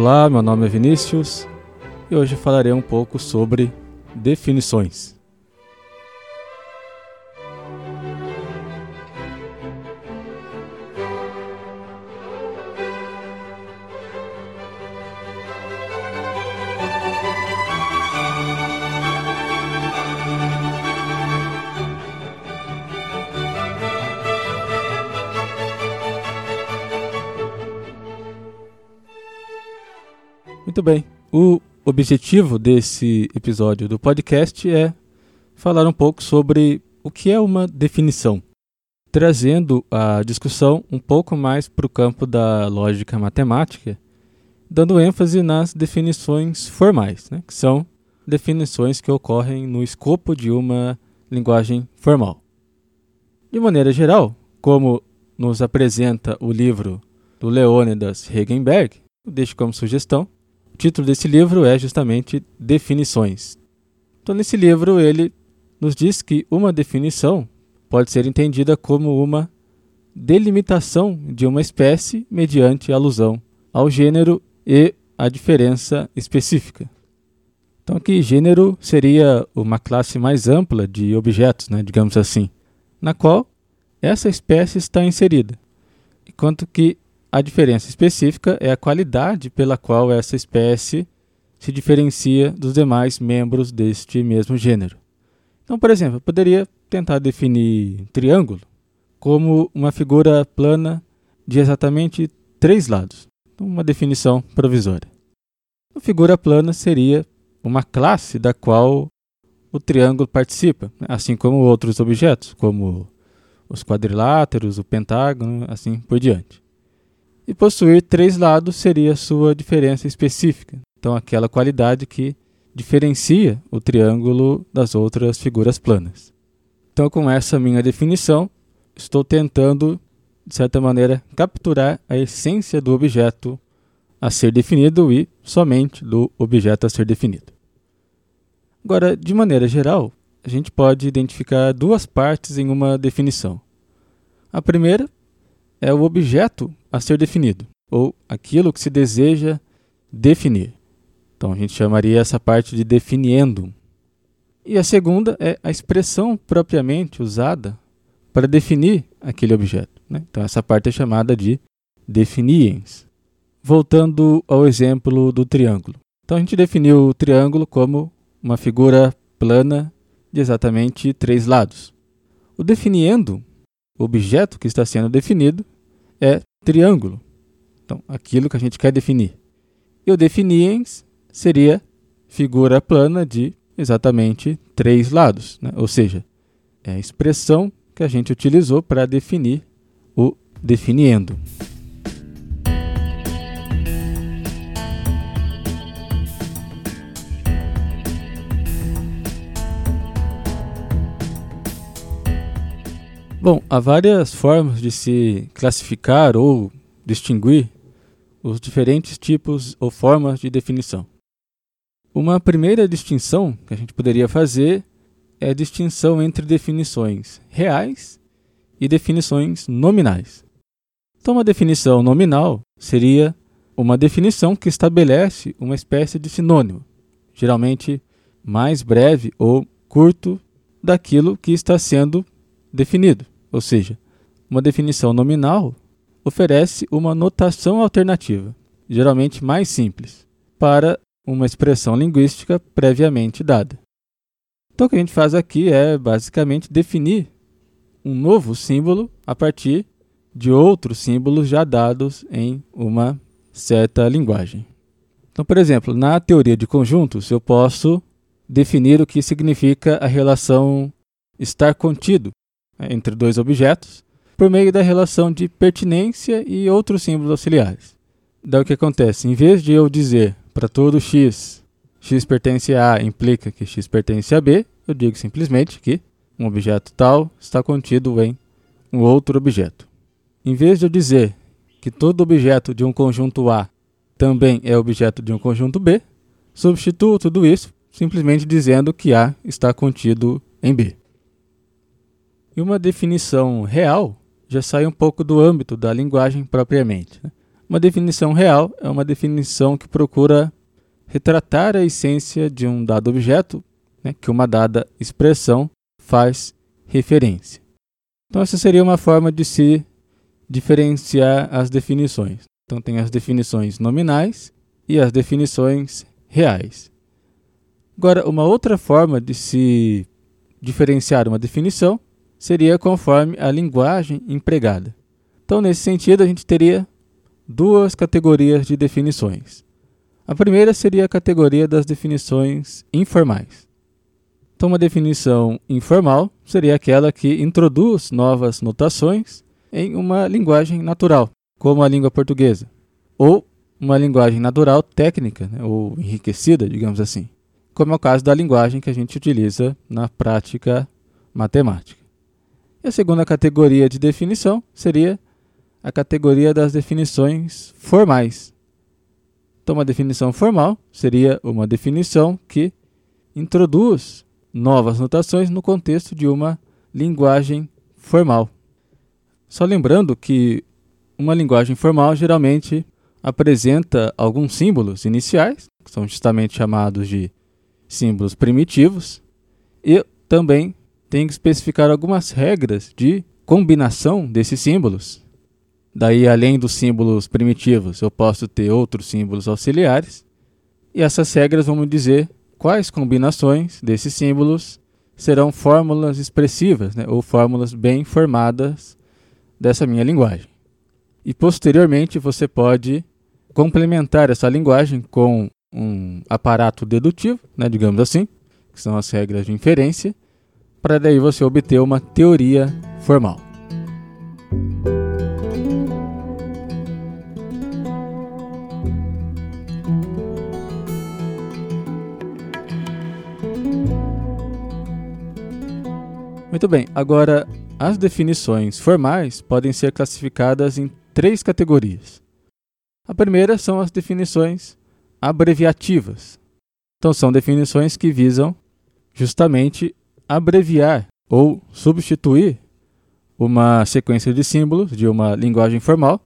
Olá, meu nome é Vinícius e hoje falarei um pouco sobre definições. Muito bem. O objetivo desse episódio do podcast é falar um pouco sobre o que é uma definição, trazendo a discussão um pouco mais para o campo da lógica matemática, dando ênfase nas definições formais, né, que são definições que ocorrem no escopo de uma linguagem formal. De maneira geral, como nos apresenta o livro do Leônidas Regenberg, deixo como sugestão, título desse livro é justamente Definições. Então, nesse livro, ele nos diz que uma definição pode ser entendida como uma delimitação de uma espécie mediante alusão ao gênero e à diferença específica. Então, aqui, gênero seria uma classe mais ampla de objetos, né, digamos assim, na qual essa espécie está inserida, enquanto que a diferença específica é a qualidade pela qual essa espécie se diferencia dos demais membros deste mesmo gênero. Então, por exemplo, eu poderia tentar definir triângulo como uma figura plana de exatamente três lados. Uma definição provisória. A figura plana seria uma classe da qual o triângulo participa, assim como outros objetos, como os quadriláteros, o pentágono, assim por diante. E possuir três lados seria sua diferença específica. Então, aquela qualidade que diferencia o triângulo das outras figuras planas. Então, com essa minha definição, estou tentando, de certa maneira, capturar a essência do objeto a ser definido e somente do objeto a ser definido. Agora, de maneira geral, a gente pode identificar duas partes em uma definição. A primeira é o objeto a ser definido, ou aquilo que se deseja definir. Então a gente chamaria essa parte de definiendo. E a segunda é a expressão propriamente usada para definir aquele objeto. Né? Então essa parte é chamada de definiens. Voltando ao exemplo do triângulo. Então a gente definiu o triângulo como uma figura plana de exatamente três lados. O definiendo, o objeto que está sendo definido, é triângulo. Então, aquilo que a gente quer definir. E o definiens seria figura plana de exatamente três lados, né? ou seja, é a expressão que a gente utilizou para definir o definiendo. Bom, há várias formas de se classificar ou distinguir os diferentes tipos ou formas de definição. Uma primeira distinção que a gente poderia fazer é a distinção entre definições reais e definições nominais. Então, uma definição nominal seria uma definição que estabelece uma espécie de sinônimo, geralmente mais breve ou curto daquilo que está sendo definido. Ou seja, uma definição nominal oferece uma notação alternativa, geralmente mais simples, para uma expressão linguística previamente dada. Então, o que a gente faz aqui é basicamente definir um novo símbolo a partir de outros símbolos já dados em uma certa linguagem. Então, por exemplo, na teoria de conjuntos, eu posso definir o que significa a relação estar contido entre dois objetos por meio da relação de pertinência e outros símbolos auxiliares. Daí o que acontece? Em vez de eu dizer para todo x, x pertence a A implica que x pertence a B, eu digo simplesmente que um objeto tal está contido em um outro objeto. Em vez de eu dizer que todo objeto de um conjunto A também é objeto de um conjunto B, substituo tudo isso simplesmente dizendo que A está contido em B. E uma definição real já sai um pouco do âmbito da linguagem propriamente. Né? Uma definição real é uma definição que procura retratar a essência de um dado objeto né, que uma dada expressão faz referência. Então, essa seria uma forma de se diferenciar as definições. Então, tem as definições nominais e as definições reais. Agora, uma outra forma de se diferenciar uma definição seria conforme a linguagem empregada. Então, nesse sentido, a gente teria duas categorias de definições. A primeira seria a categoria das definições informais. Então, uma definição informal seria aquela que introduz novas notações em uma linguagem natural, como a língua portuguesa, ou uma linguagem natural técnica, né, ou enriquecida, digamos assim, como é o caso da linguagem que a gente utiliza na prática matemática. E a segunda categoria de definição seria a categoria das definições formais, então, uma definição formal seria uma definição que introduz novas notações no contexto de uma linguagem formal. Só lembrando que uma linguagem formal geralmente apresenta alguns símbolos iniciais, que são justamente chamados de símbolos primitivos, e também tem que especificar algumas regras de combinação desses símbolos, Daí, além dos símbolos primitivos, eu posso ter outros símbolos auxiliares. E essas regras vão me dizer quais combinações desses símbolos serão fórmulas expressivas, né, ou fórmulas bem formadas dessa minha linguagem. E posteriormente você pode complementar essa linguagem com um aparato dedutivo, né, digamos assim, que são as regras de inferência, para daí você obter uma teoria formal. Muito bem, agora as definições formais podem ser classificadas em três categorias. A primeira são as definições abreviativas. Então, são definições que visam justamente abreviar ou substituir uma sequência de símbolos de uma linguagem formal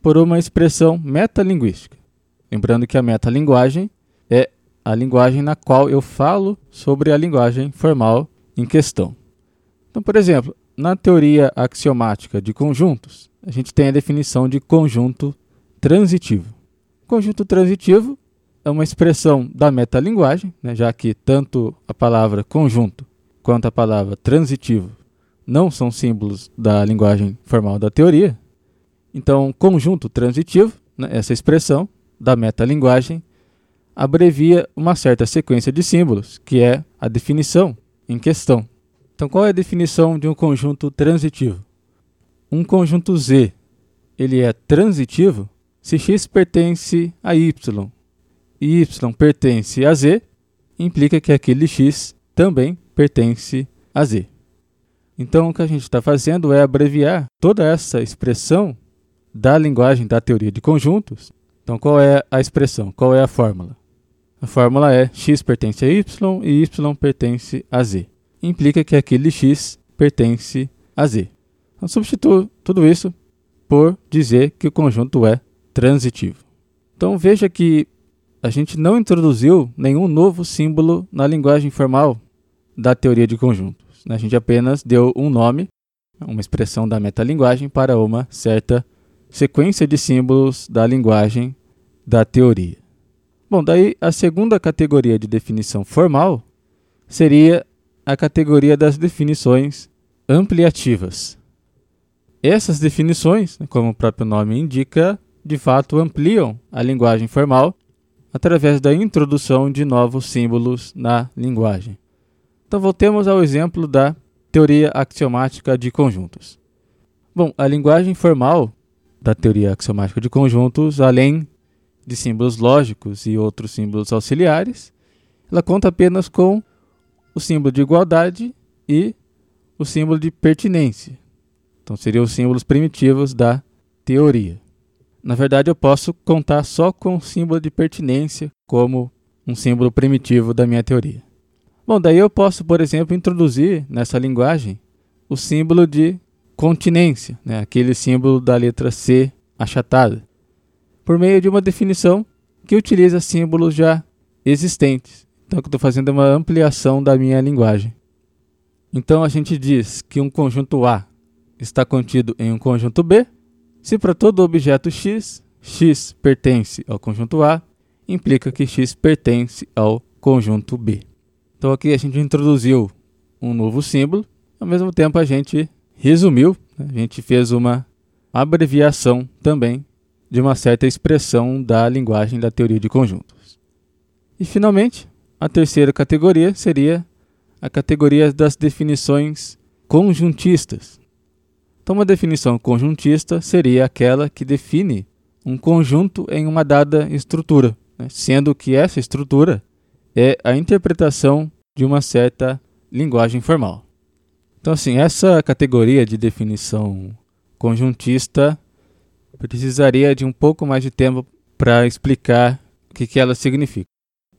por uma expressão metalinguística. Lembrando que a metalinguagem é a linguagem na qual eu falo sobre a linguagem formal em questão. Então, por exemplo, na teoria axiomática de conjuntos, a gente tem a definição de conjunto transitivo. Conjunto transitivo é uma expressão da metalinguagem, né, já que tanto a palavra conjunto quanto a palavra transitivo não são símbolos da linguagem formal da teoria. Então, conjunto transitivo, né, essa expressão da metalinguagem, abrevia uma certa sequência de símbolos, que é a definição em questão. Então, qual é a definição de um conjunto transitivo? Um conjunto Z, ele é transitivo se x pertence a y e y pertence a z, implica que aquele x também pertence a z. Então, o que a gente está fazendo é abreviar toda essa expressão da linguagem da teoria de conjuntos. Então, qual é a expressão? Qual é a fórmula? A fórmula é x pertence a y e y pertence a z implica que aquele x pertence a z. Então, substituo tudo isso por dizer que o conjunto é transitivo. Então, veja que a gente não introduziu nenhum novo símbolo na linguagem formal da teoria de conjuntos. Né? A gente apenas deu um nome, uma expressão da metalinguagem, para uma certa sequência de símbolos da linguagem da teoria. Bom, daí a segunda categoria de definição formal seria a categoria das definições ampliativas. Essas definições, né, como o próprio nome indica, de fato ampliam a linguagem formal através da introdução de novos símbolos na linguagem. Então voltemos ao exemplo da teoria axiomática de conjuntos. Bom, a linguagem formal da teoria axiomática de conjuntos, além de símbolos lógicos e outros símbolos auxiliares, ela conta apenas com o símbolo de igualdade e o símbolo de pertinência. Então seriam os símbolos primitivos da teoria. Na verdade, eu posso contar só com o símbolo de pertinência como um símbolo primitivo da minha teoria. Bom, daí eu posso, por exemplo, introduzir nessa linguagem o símbolo de continência, né? aquele símbolo da letra C achatada. por meio de uma definição que utiliza símbolos já existentes. Então, o que eu estou fazendo é uma ampliação da minha linguagem. Então, a gente diz que um conjunto A está contido em um conjunto B se para todo objeto x, x pertence ao conjunto A, implica que x pertence ao conjunto B. Então, aqui a gente introduziu um novo símbolo, ao mesmo tempo a gente resumiu, né? a gente fez uma abreviação também de uma certa expressão da linguagem da teoria de conjuntos. E finalmente, a terceira categoria seria a categoria das definições conjuntistas. Então, uma definição conjuntista seria aquela que define um conjunto em uma dada estrutura, né? sendo que essa estrutura é a interpretação de uma certa linguagem formal. Então, assim, essa categoria de definição conjuntista precisaria de um pouco mais de tempo para explicar o que, que ela significa.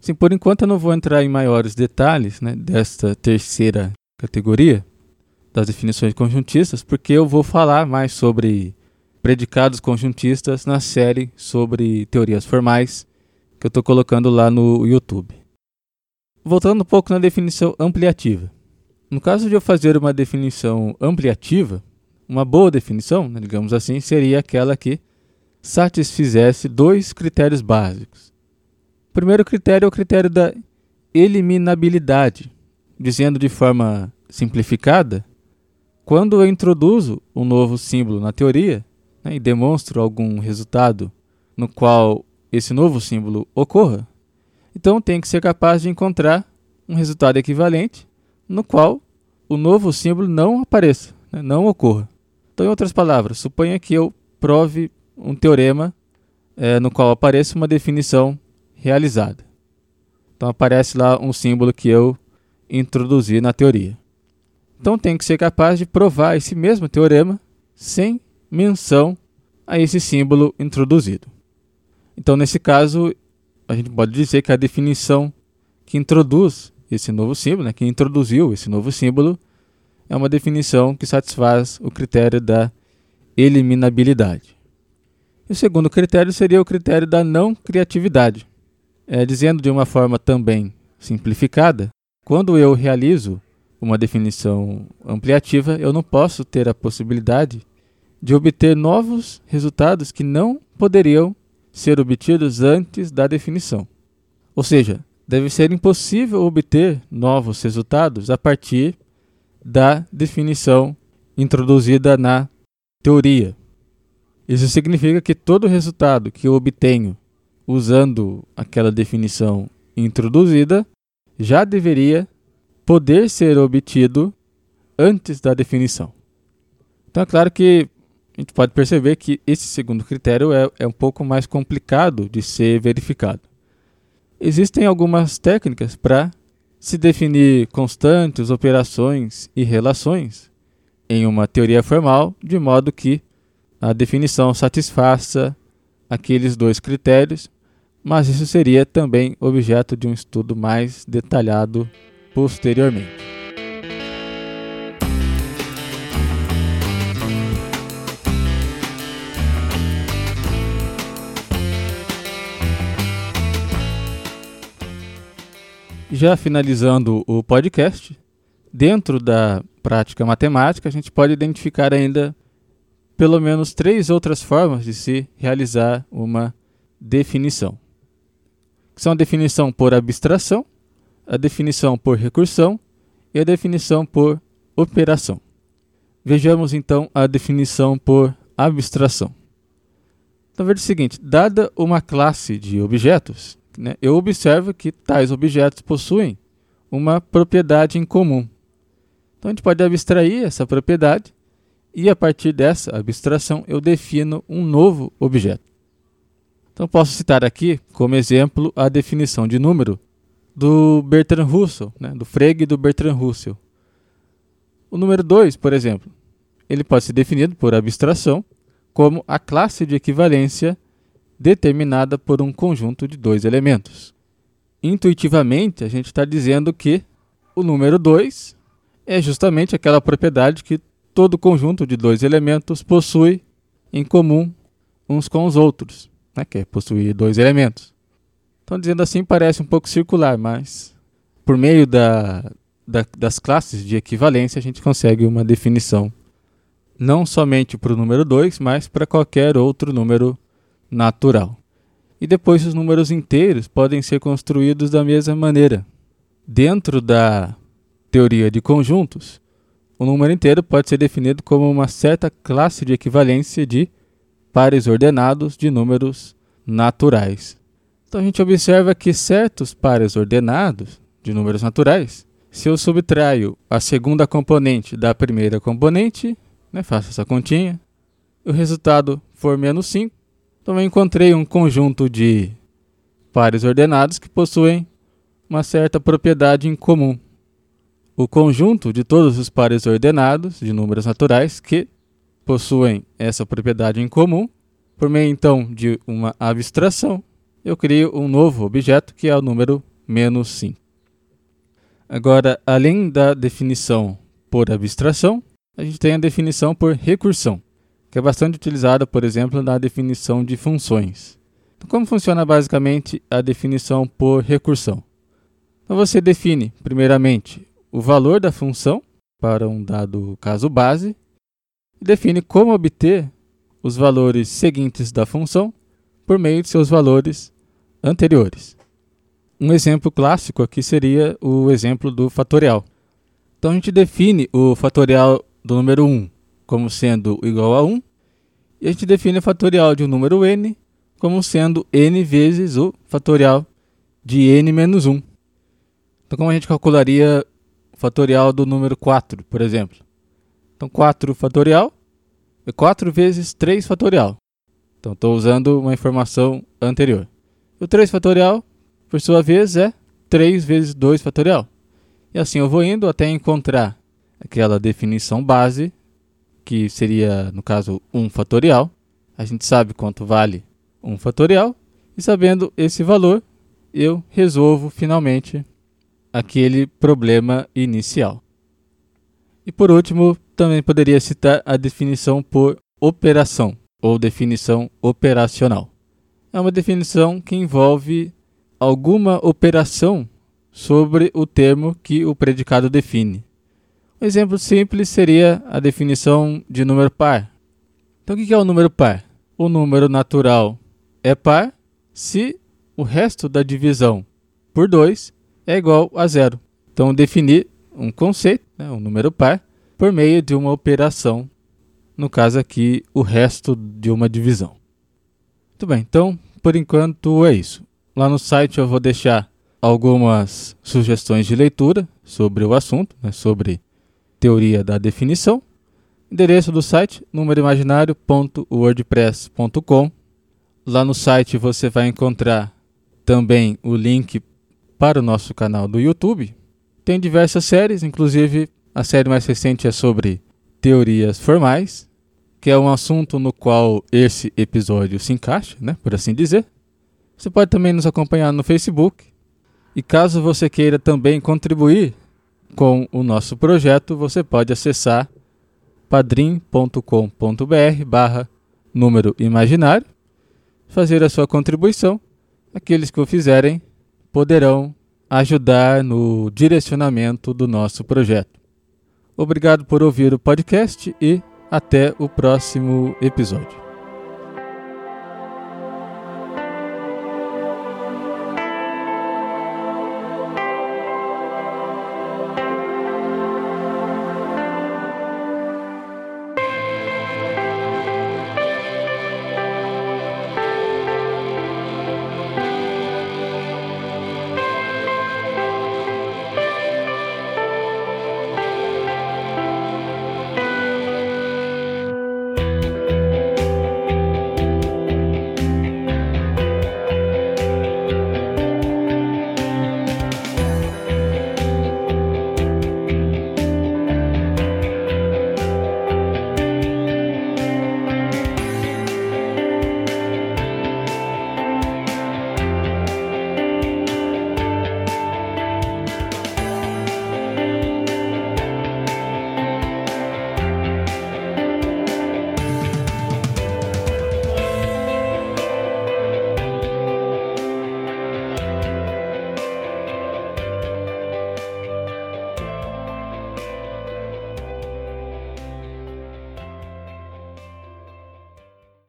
Sim, por enquanto eu não vou entrar em maiores detalhes né, desta terceira categoria das definições conjuntistas, porque eu vou falar mais sobre predicados conjuntistas na série sobre teorias formais que eu estou colocando lá no YouTube. Voltando um pouco na definição ampliativa. No caso de eu fazer uma definição ampliativa, uma boa definição, né, digamos assim, seria aquela que satisfizesse dois critérios básicos. O primeiro critério é o critério da eliminabilidade, dizendo de forma simplificada, quando eu introduzo um novo símbolo na teoria né, e demonstro algum resultado no qual esse novo símbolo ocorra, então tem que ser capaz de encontrar um resultado equivalente no qual o novo símbolo não apareça, né, não ocorra. Então, em outras palavras, suponha que eu prove um teorema é, no qual apareça uma definição realizada. Então, aparece lá um símbolo que eu introduzi na teoria. Então, tem que ser capaz de provar esse mesmo teorema sem menção a esse símbolo introduzido. Então, nesse caso, a gente pode dizer que a definição que introduz esse novo símbolo, né, que introduziu esse novo símbolo, é uma definição que satisfaz o critério da eliminabilidade. E o segundo critério seria o critério da não criatividade. É, dizendo de uma forma também simplificada, quando eu realizo uma definição ampliativa, eu não posso ter a possibilidade de obter novos resultados que não poderiam ser obtidos antes da definição. Ou seja, deve ser impossível obter novos resultados a partir da definição introduzida na teoria. Isso significa que todo resultado que eu obtenho usando aquela definição introduzida já deveria poder ser obtido antes da definição. Então é claro que a gente pode perceber que esse segundo critério é, é um pouco mais complicado de ser verificado. Existem algumas técnicas para se definir constantes, operações e relações em uma teoria formal, de modo que a definição satisfaça aqueles dois critérios, mas isso seria também objeto de um estudo mais detalhado posteriormente. Já finalizando o podcast, dentro da prática matemática, a gente pode identificar ainda pelo menos três outras formas de se realizar uma definição. São a definição por abstração, a definição por recursão e a definição por operação. Vejamos então a definição por abstração. Então veja o seguinte, dada uma classe de objetos, né, eu observo que tais objetos possuem uma propriedade em comum. Então a gente pode abstrair essa propriedade e a partir dessa abstração eu defino um novo objeto. Então posso citar aqui como exemplo a definição de número do Bertrand Russell, né, do Frege do Bertrand Russell. O número 2, por exemplo, ele pode ser definido por abstração como a classe de equivalência determinada por um conjunto de dois elementos. Intuitivamente, a gente está dizendo que o número 2 é justamente aquela propriedade que todo conjunto de dois elementos possui em comum uns com os outros. né, que é possuir dois elementos. Então, dizendo assim, parece um pouco circular, mas por meio da, da, das classes de equivalência, a gente consegue uma definição não somente para o número 2, mas para qualquer outro número natural. E depois os números inteiros podem ser construídos da mesma maneira. Dentro da teoria de conjuntos, o número inteiro pode ser definido como uma certa classe de equivalência de pares ordenados de números naturais. Então a gente observa que certos pares ordenados de números naturais, se eu subtraio a segunda componente da primeira componente, né, faço essa continha, o resultado for menos 5, então eu encontrei um conjunto de pares ordenados que possuem uma certa propriedade em comum. O conjunto de todos os pares ordenados de números naturais que possuem essa propriedade em comum, por meio então de uma abstração, eu crio um novo objeto que é o número menos 5. Agora, além da definição por abstração, a gente tem a definição por recursão que é bastante utilizada, por exemplo, na definição de funções. Então, como funciona basicamente a definição por recursão? Então, você define, primeiramente, o valor da função para um dado caso base e define como obter os valores seguintes da função por meio de seus valores anteriores. Um exemplo clássico aqui seria o exemplo do fatorial. Então a gente define o fatorial do número 1 como sendo igual a 1, e a gente define o fatorial de um número n como sendo n vezes o fatorial de n menos 1. Então, como a gente calcularia o fatorial do número 4, por exemplo? Então, 4 fatorial é 4 vezes 3 fatorial. Então, estou usando uma informação anterior. O 3 fatorial, por sua vez, é 3 vezes 2 fatorial. E assim eu vou indo até encontrar aquela definição base que seria, no caso, 1 fatorial. A gente sabe quanto vale 1 fatorial. E sabendo esse valor, eu resolvo finalmente aquele problema inicial. E por último, também poderia citar a definição por operação ou definição operacional. É uma definição que envolve alguma operação sobre o termo que o predicado define. Exemplo simples seria a definição de número par. Então, o que é o número par? O número natural é par se o resto da divisão por 2 é igual a zero. Então, definir um conceito, né, um número par, por meio de uma operação, no caso aqui, o resto de uma divisão. Muito bem, então, por enquanto é isso. Lá no site eu vou deixar algumas sugestões de leitura sobre o assunto, né, sobre teoria da definição. Endereço do site númeroimaginário.wordpress.com. Lá no site você vai encontrar também o link para o nosso canal do YouTube. Tem diversas séries, inclusive a série mais recente é sobre teorias formais, que é um assunto no qual esse episódio se encaixa, né, por assim dizer. Você pode também nos acompanhar no Facebook. E caso você queira também contribuir com o nosso projeto, você pode acessar padrim.com.br barra número imaginário, fazer a sua contribuição. Aqueles que o fizerem poderão ajudar no direcionamento do nosso projeto. Obrigado por ouvir o podcast e até o próximo episódio.